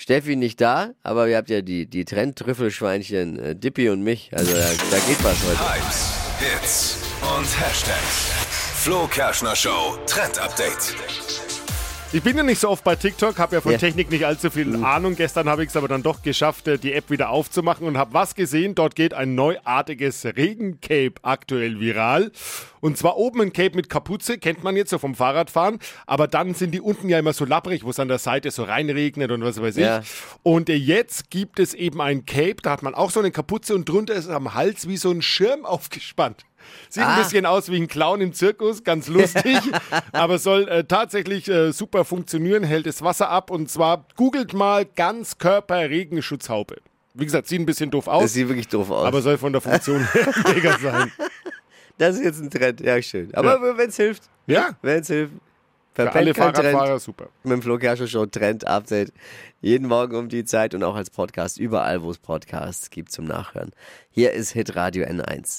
Steffi nicht da, aber ihr habt ja die, die Trend-Trüffelschweinchen äh, Dippy und mich. Also da, da geht was heute. Hypes, Hits und Hashtags. Flo Kerschner Show Trend Update. Ich bin ja nicht so oft bei TikTok, habe ja von Ja. Technik nicht allzu viel Mhm. Ahnung. Gestern habe ich es aber dann doch geschafft, äh, die App wieder aufzumachen und habe was gesehen. Dort geht ein neuartiges Regencape aktuell viral. Und zwar oben ein Cape mit Kapuze, kennt man jetzt so vom Fahrradfahren. Aber dann sind die unten ja immer so lapprig, wo es an der Seite so reinregnet und was weiß ich. Ja. Und äh, jetzt gibt es eben ein Cape, da hat man auch so eine Kapuze und drunter ist am Hals wie so ein Schirm aufgespannt. Sieht ein Ah. bisschen aus wie ein Clown im Zirkus, ganz lustig, aber soll äh, tatsächlich äh, super funktionieren, hält das Wasser ab und zwar googelt mal Ganzkörper-Regenschutzhaube. Wie gesagt, sieht ein bisschen doof Das aus, sieht wirklich doof aus. aber soll von der Funktion her mega sein. das ist jetzt ein Trend. Ja, schön. Aber wenn es hilft, Ja, wenn es hilft. für alle kein Trend. Fahrradfahrer super. Mit dem Flo Kerschner Show Trend Update. Jeden Morgen um die Zeit und auch als Podcast überall, wo es Podcasts gibt zum Nachhören. Hier ist Hitradio N1.